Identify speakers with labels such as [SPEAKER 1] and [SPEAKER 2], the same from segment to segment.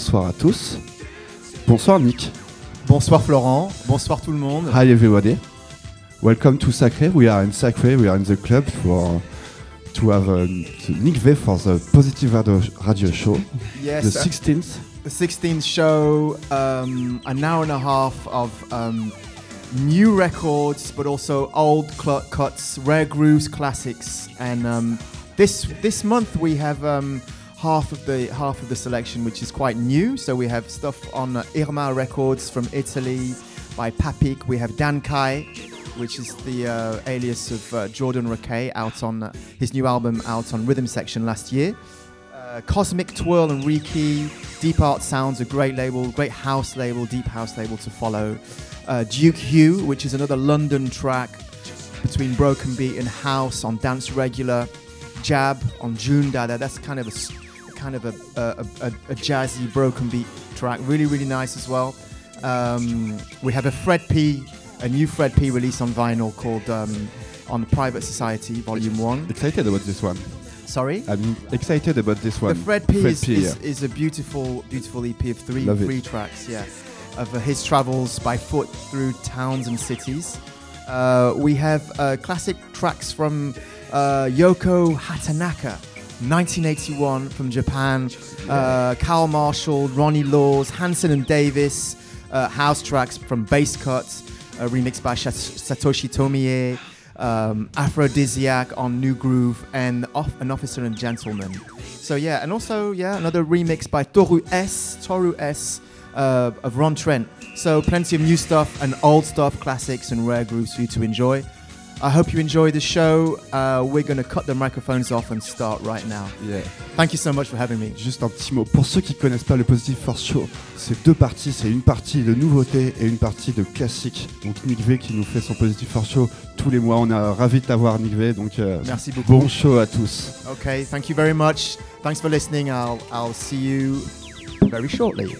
[SPEAKER 1] Bonsoir à tous. Bonsoir Nick.
[SPEAKER 2] Bonsoir Florent, bonsoir tout le monde.
[SPEAKER 1] Hi everybody. Welcome to Sacré. We are in Sacré. We are in the club for to have uh, Nick V for the Positive Radio, radio Show.
[SPEAKER 2] Yes,
[SPEAKER 1] The
[SPEAKER 2] uh,
[SPEAKER 1] 16th.
[SPEAKER 2] the 16th show, um, an hour and a half of um, new records, but also old cuts, rare grooves, classics, and um, this this month we have um, half of the half of the selection, which is quite new. So we have stuff on uh, Irma Records from Italy by Papik. We have Dan Kye, which is the uh, alias of uh, Jordan Rakei, out on uh, his new album out on Rhythm Section last year. Uh, Cosmic Twirl and Reiki, Deep Art Sounds, a great label, great house label, deep house label to follow. Uh, Duke Hugh, which is another London track between Broken Beat and House on Dance Regular. Jab on June Dada, that's kind of a kind of a, a, a, a jazzy broken beat track, really really nice as well. Um, we have a Fred P, a new Fred P release on vinyl called um, on the Private Society Volume One.
[SPEAKER 1] Excited about this one.
[SPEAKER 2] Sorry.
[SPEAKER 1] I'm excited about this one.
[SPEAKER 2] The Fred P,
[SPEAKER 1] Fred
[SPEAKER 2] is,
[SPEAKER 1] P,
[SPEAKER 2] is,
[SPEAKER 1] yeah.
[SPEAKER 2] is a beautiful, beautiful EP of three,
[SPEAKER 1] Love it.
[SPEAKER 2] three tracks, yeah, of uh, his travels by foot through towns and cities. Uh, we have uh, classic tracks from uh, Yoko Hatanaka, 1981 from Japan. Uh, Carl Marshall, Ronnie Laws, Hanson and Davis. Uh, house tracks from Bass Cuts, uh, remixed by Satoshi Tomiie. Um, Aphrodisiac on New Groove and off- An Officer and Gentleman. So yeah, and also yeah, another remix by Toru S. Toru S. Uh, of Ron Trent. So plenty of new stuff and old stuff, classics and rare grooves for you to enjoy. I hope you enjoy the show. Uh, we're gonna cut the microphones off and start right now.
[SPEAKER 1] Yeah.
[SPEAKER 2] Thank you so much for having me.
[SPEAKER 1] Juste un petit mot. Pour ceux qui connaissent pas le Positive Force Show, c'est deux parties. C'est une partie de nouveautés et une partie de classique. Donc Nick V qui nous fait son Positive Force Show tous les mois. On est ravis de t'avoir Nick V. Donc euh,
[SPEAKER 2] Merci beaucoup.
[SPEAKER 1] bon show à tous.
[SPEAKER 2] Okay, thank you very much. Thanks for listening. I'll I'll see you very shortly.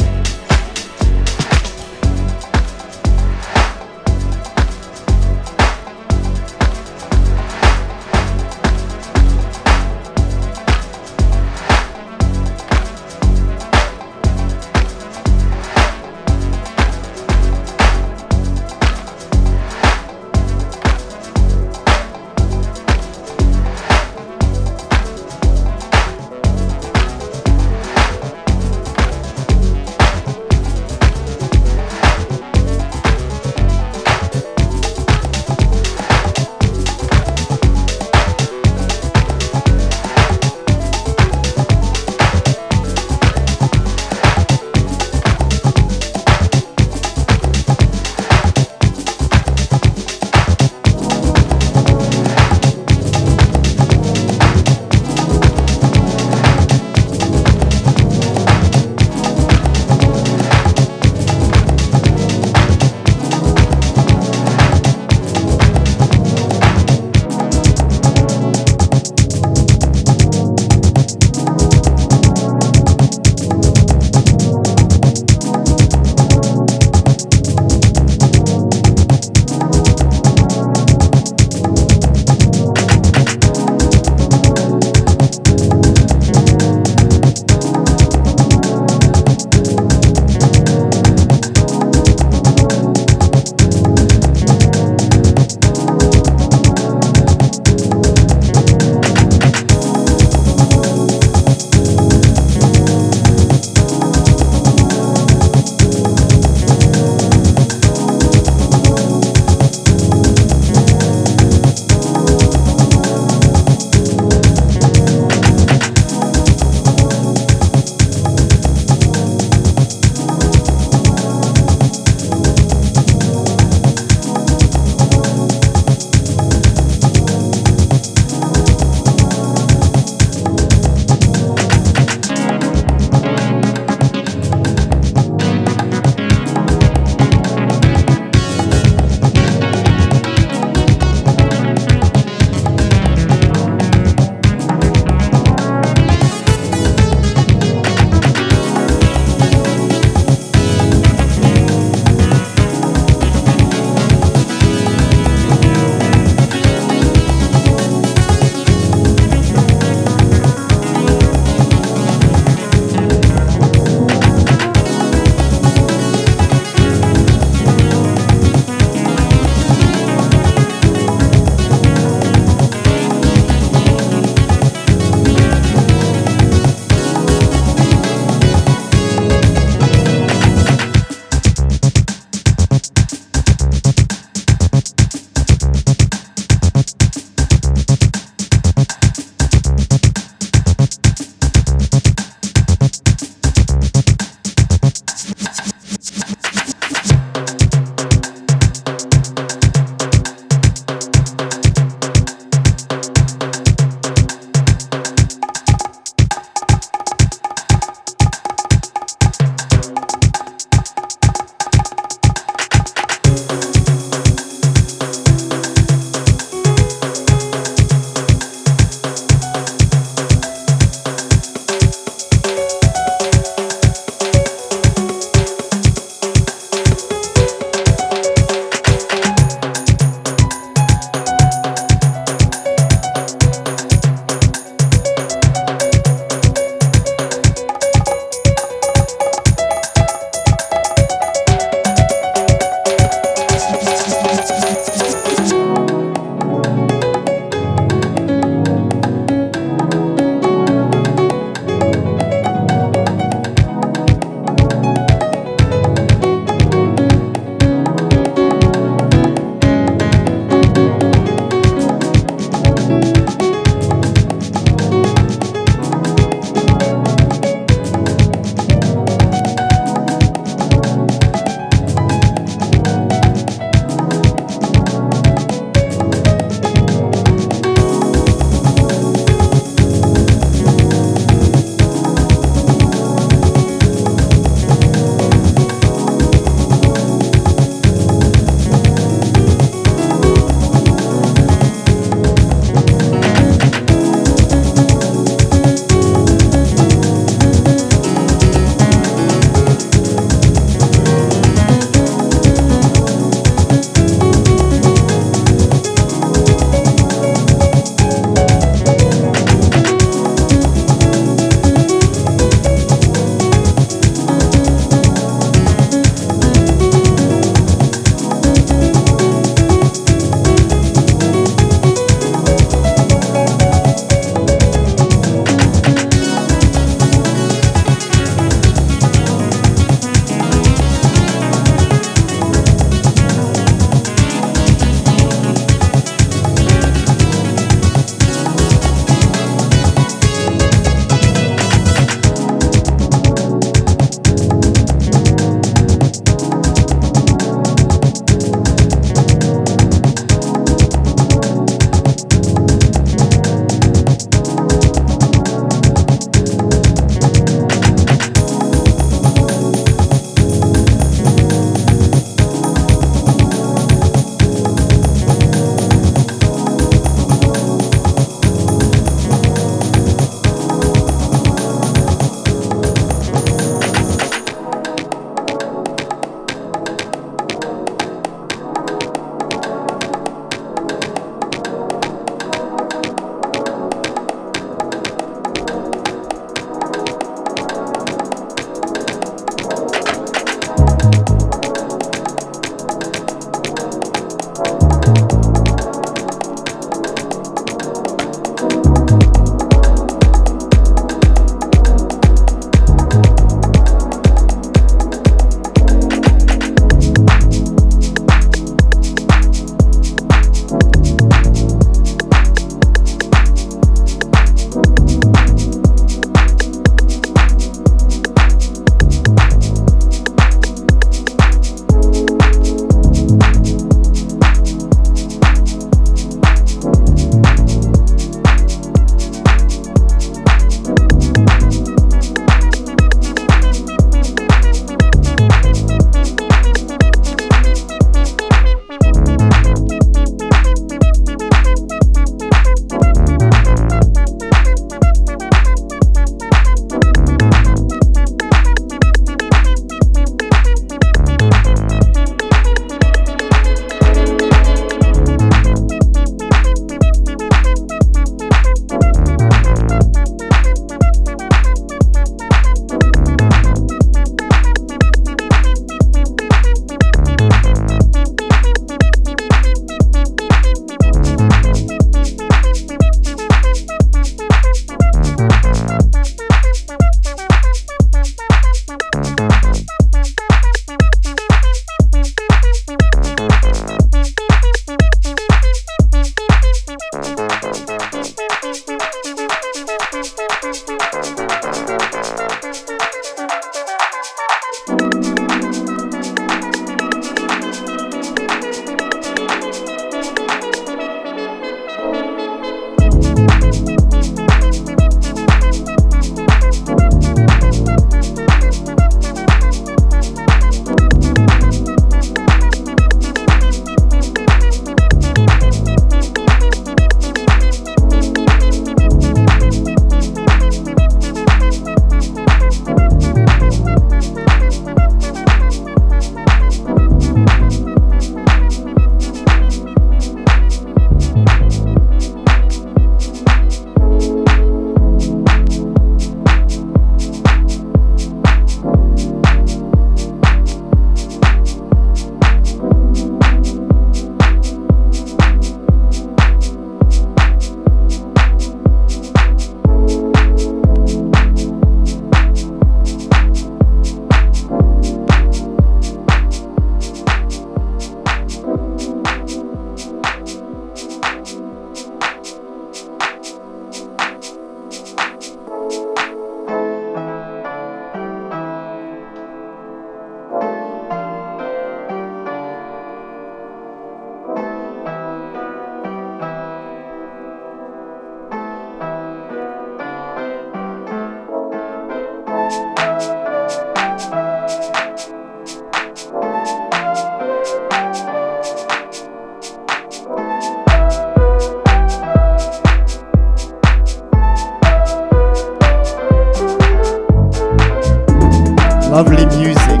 [SPEAKER 2] Lovely music.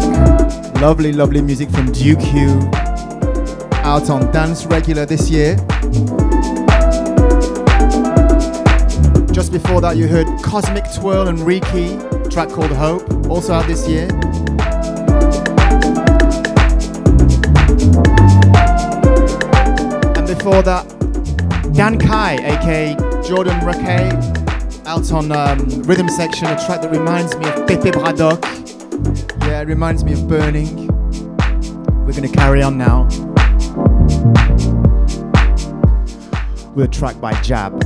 [SPEAKER 2] Lovely, lovely music from Duke Hugh. Out on Dance Regular this year. Just before that, you heard Cosmic Twirl and Riki, track called Hope, also out this year. And before that, Dan Kye, aka Jordan Rakei, out on um, Rhythm Section, a track that reminds me of Pepe Bradock. Yeah, it reminds me of Burning. We're gonna carry on now with a track by Jab.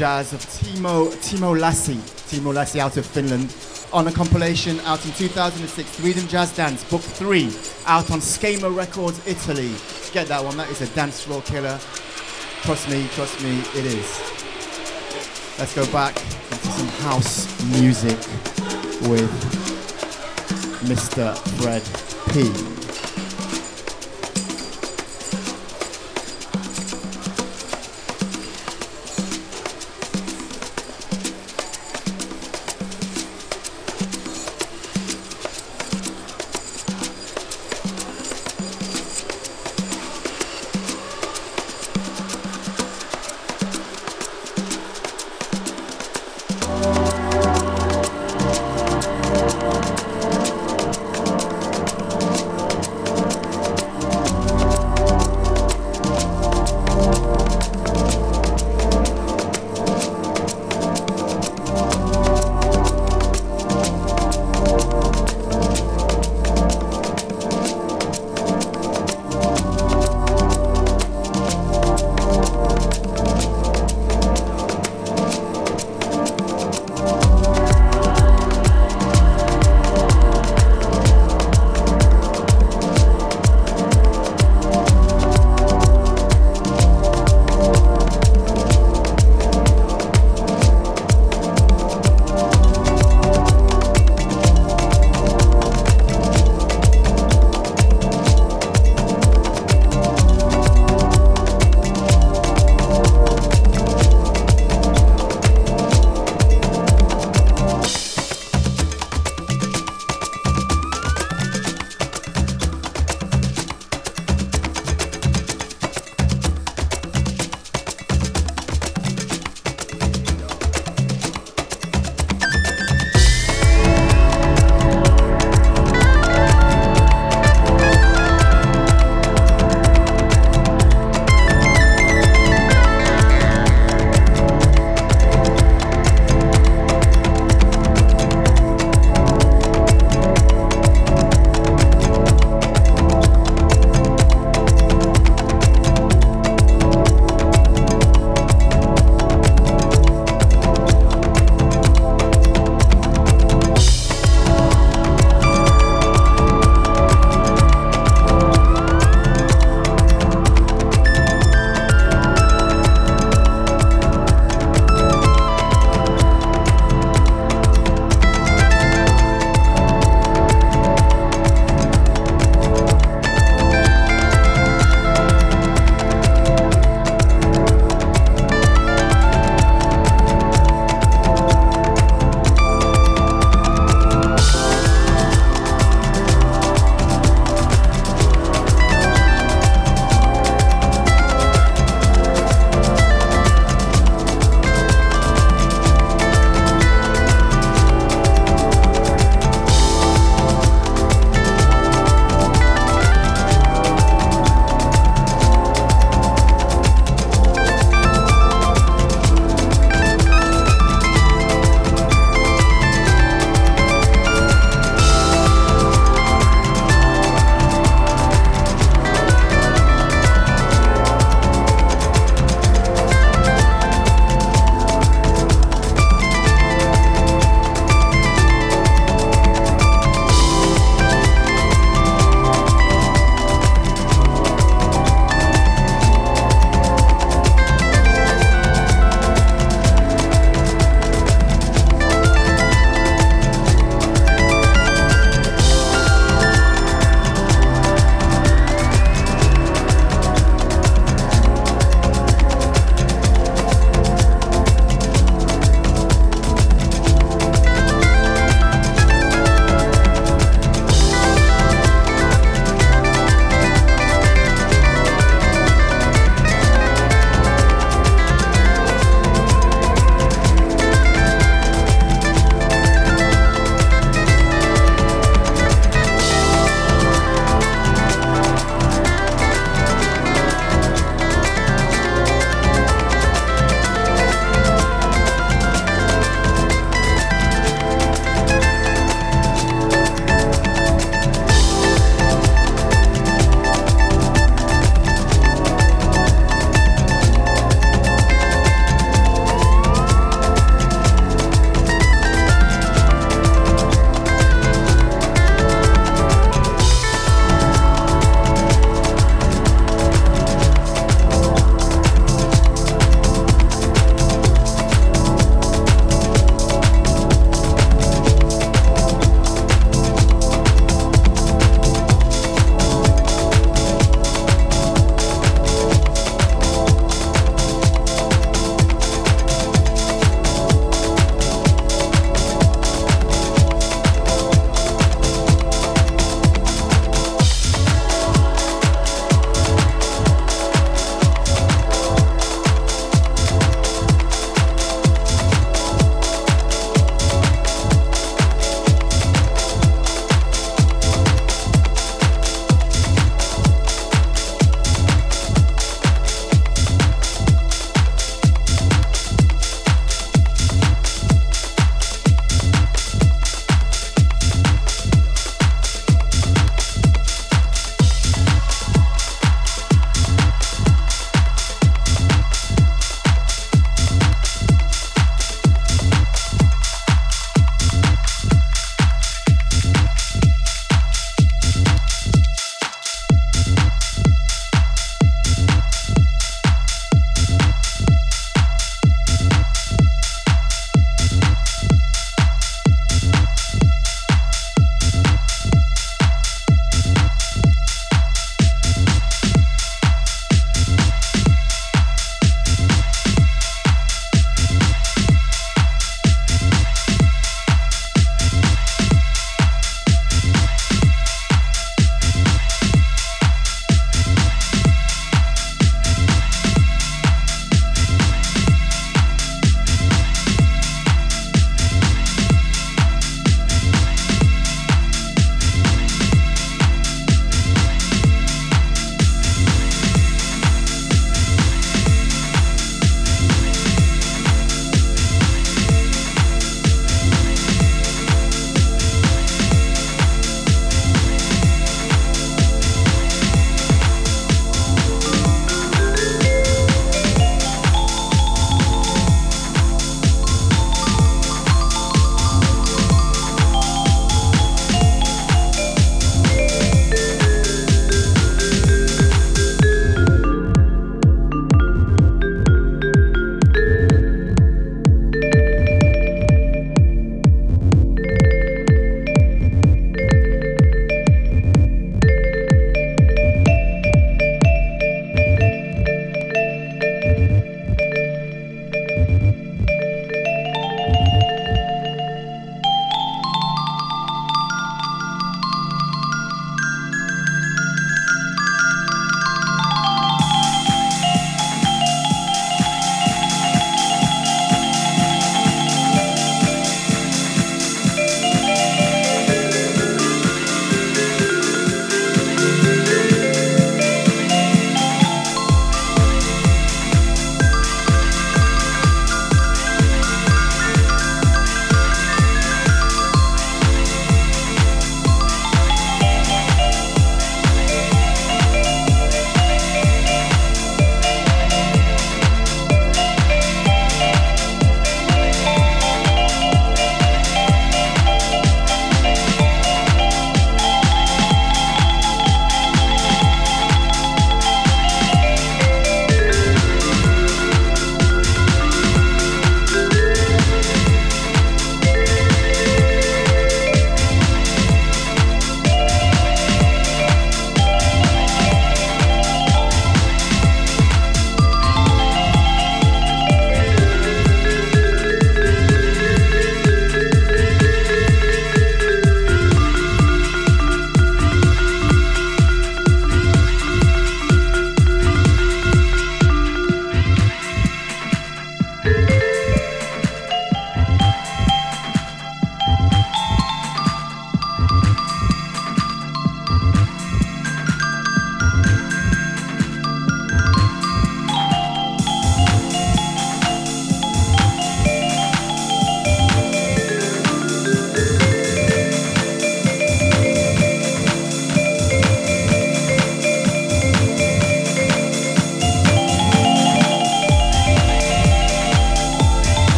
[SPEAKER 2] Jazz of Timo Timo Lassy, Timo Lassy out of Finland, on a compilation out in 2006, Rhythm Jazz Dance, Book Three, out on Schema Records, Italy. Get that one. That is a dance floor killer. Trust me, trust me, it is. Let's go back into some house music with Mr. Fred P.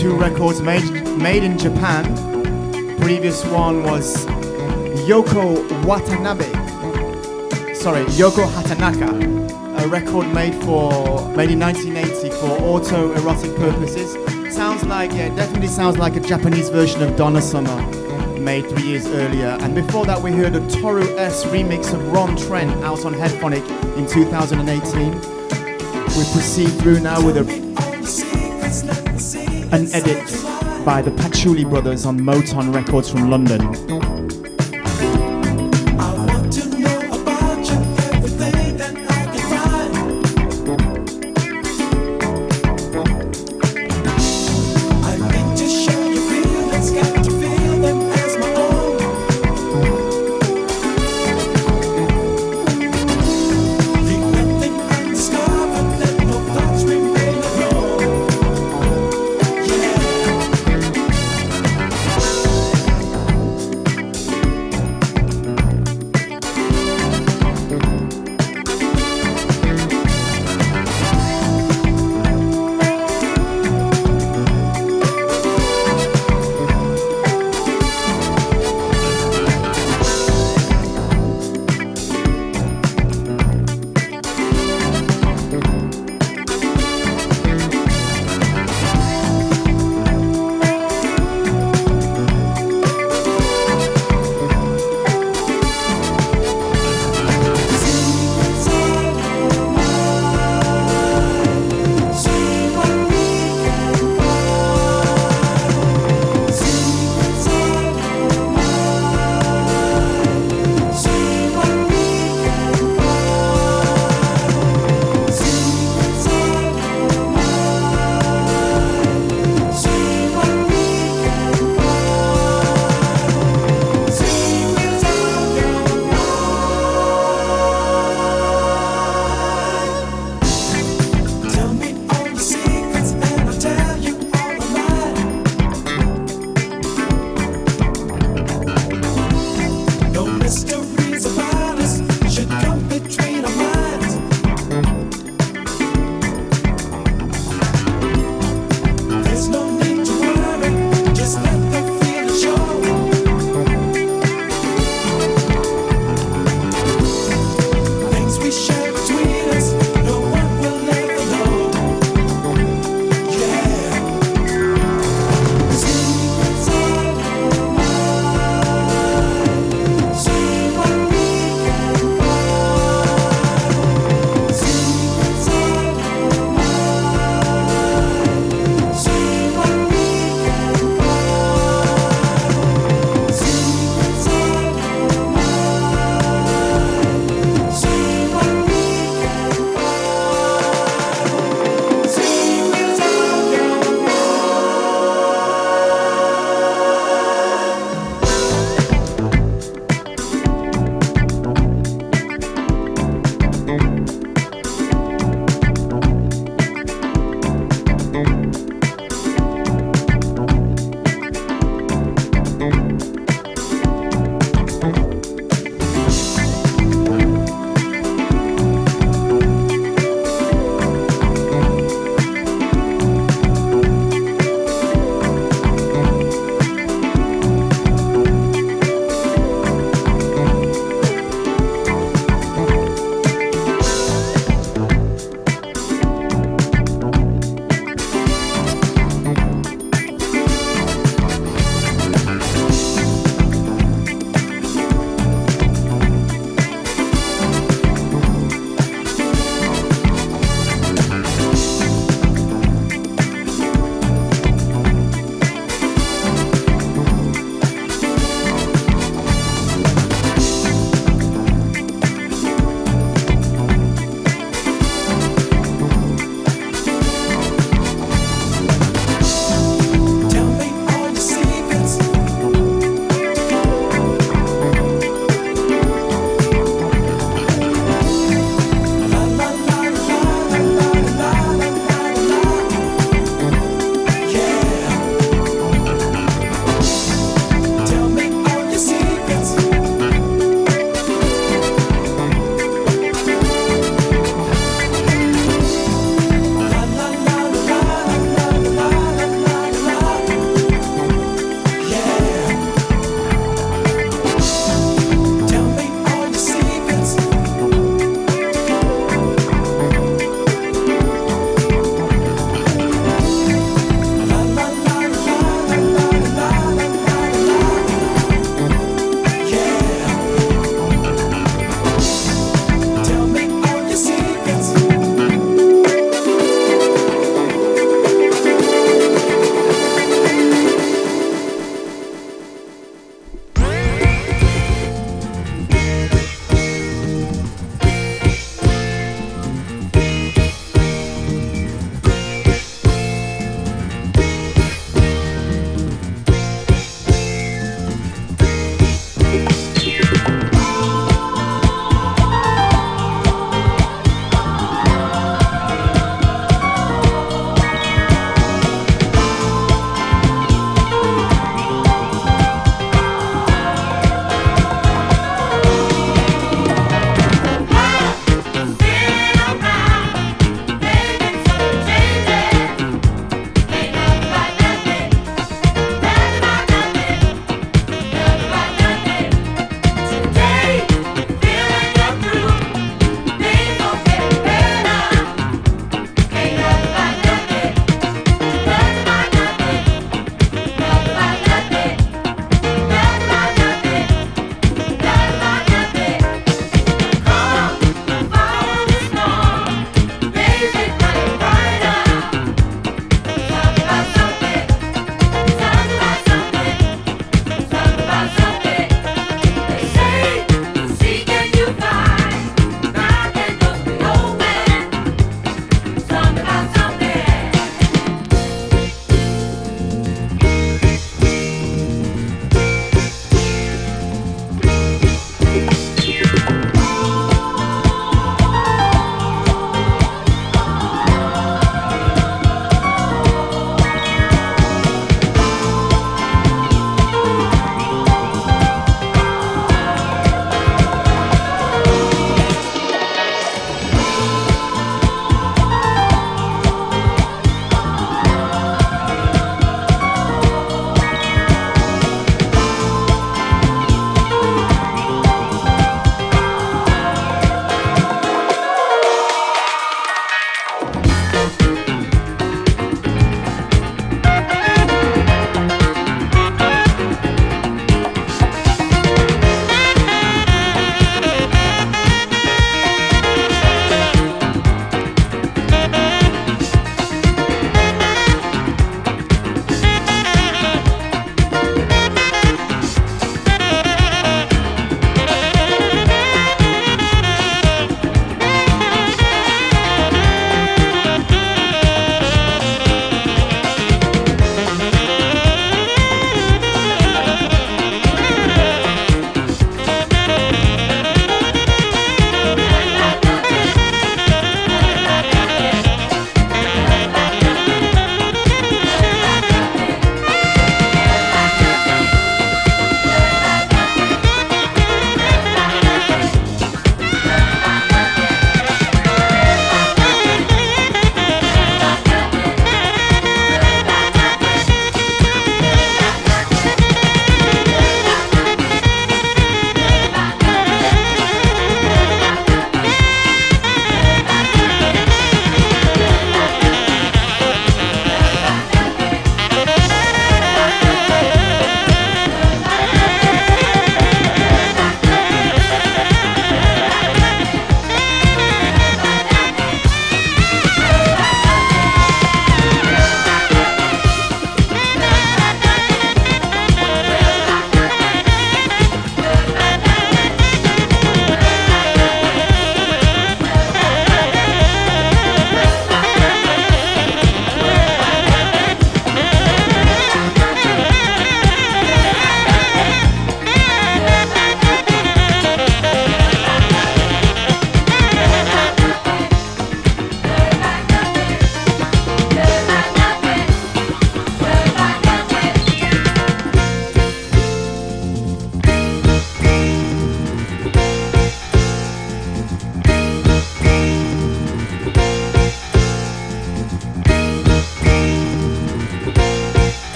[SPEAKER 2] two records made made in Japan. Previous one was Yoko Watanabe. Sorry, Yoko Hatanaka. A record made for made in 1980 for auto-erotic purposes. Sounds like yeah, definitely sounds like a Japanese version of Donna Summer made three years earlier. And before that, we heard a Toru S remix of Ron Trent out on Headphonic in 2018. We proceed through now with a an edit by the Patchouli brothers on Motown Records from London.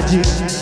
[SPEAKER 3] The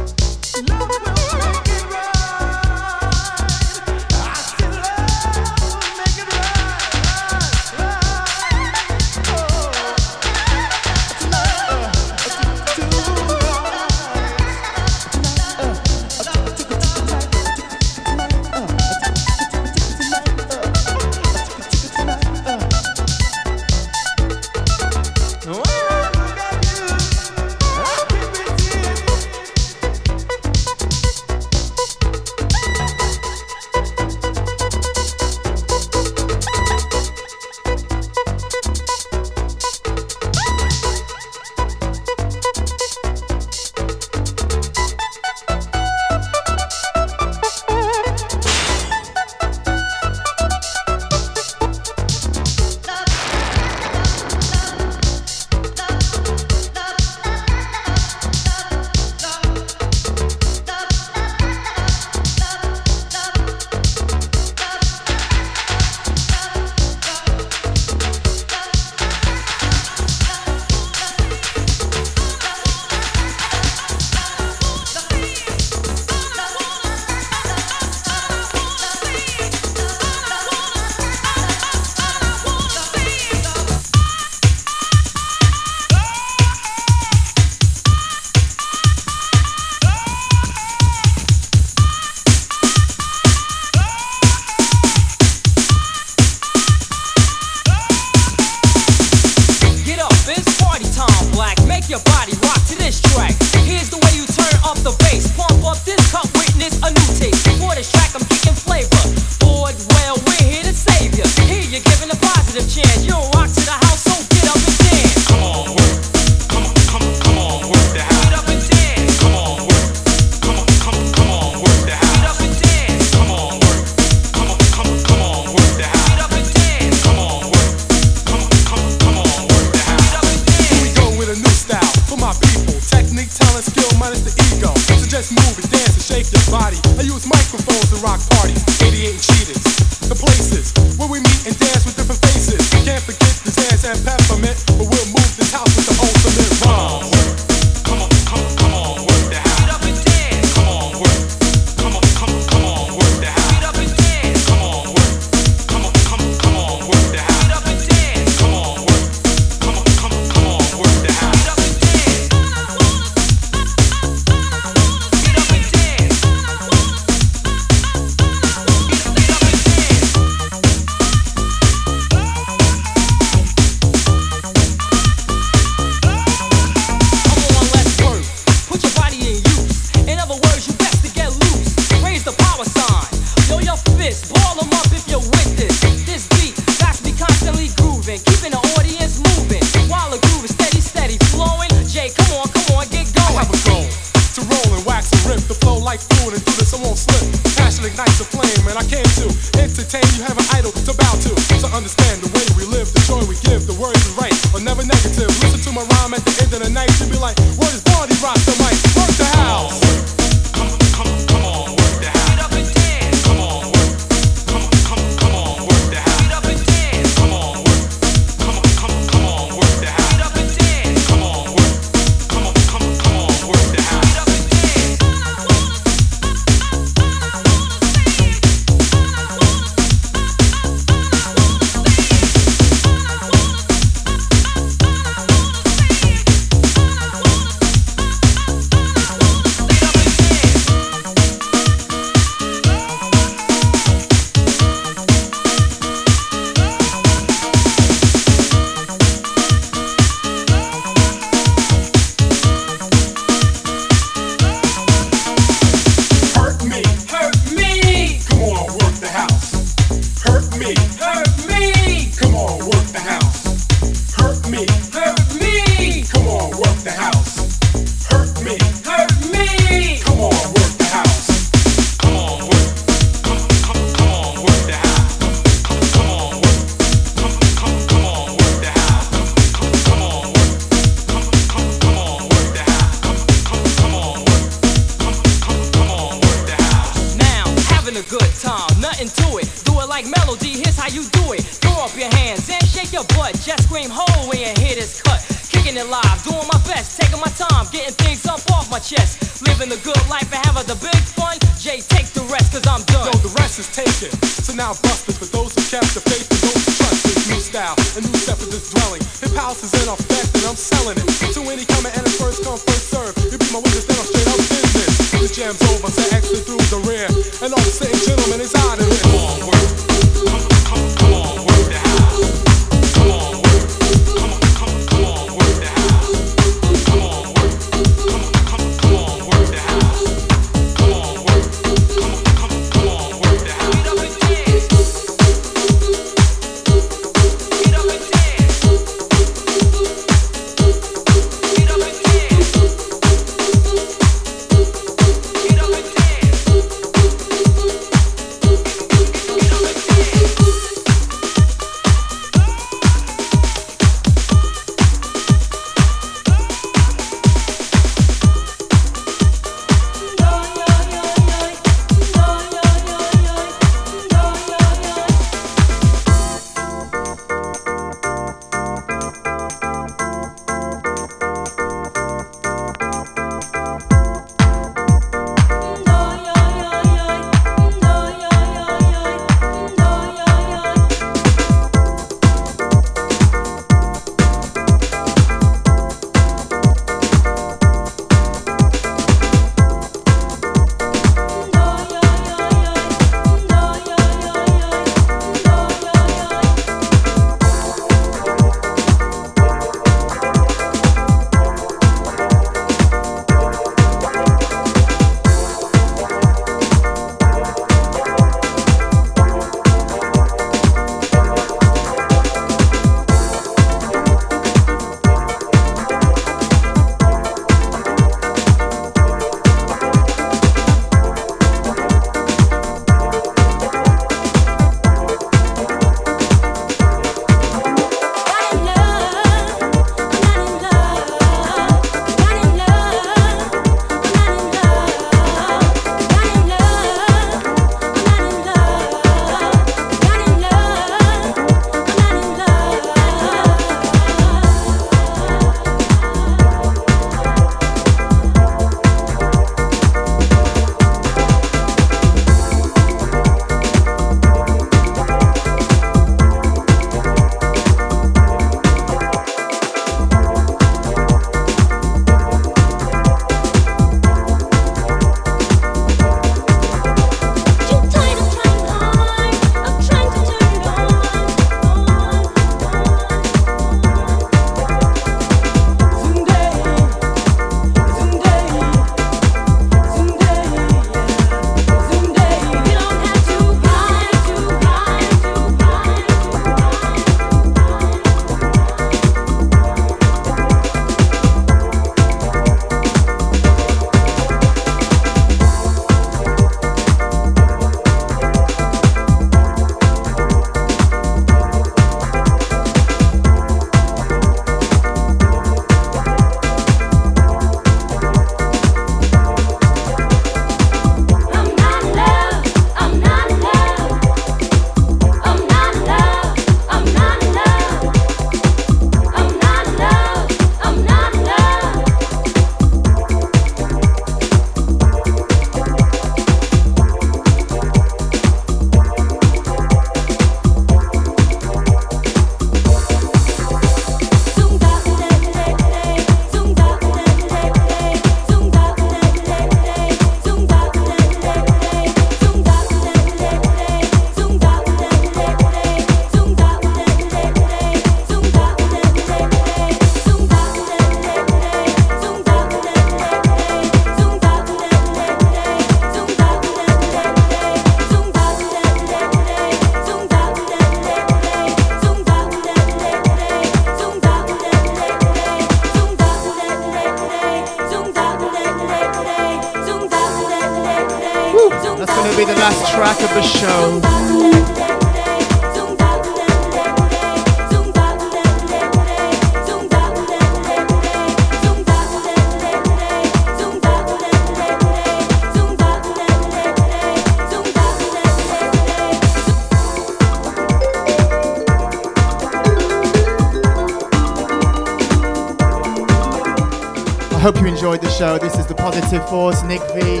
[SPEAKER 2] hope you enjoyed the show. This is the Positive Force, Nick V.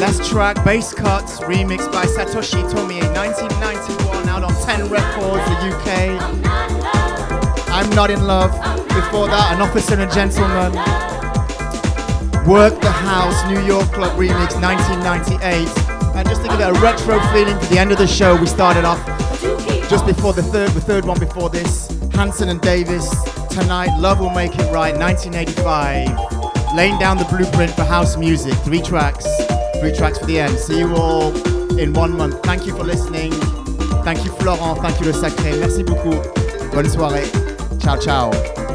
[SPEAKER 2] Last track, Bass Cuts, remixed by Satoshi Tomiie, 1991, out on 10 Records, the UK. I'm Not in Love. Before that, An Officer and a Gentleman. Work the House, New York Club remix, 1998. And just to give it a retro feeling for the end of the show, we started off just before the third, the third one before this, Hanson and Davis. Tonight, Love Will Make It Right, 1985. Laying down the blueprint for house music. Three tracks, three tracks for the end. See you all in one month. Thank you for listening. Thank you Florent, thank you Le Sacré. Merci beaucoup. Bonne soirée. Ciao, ciao.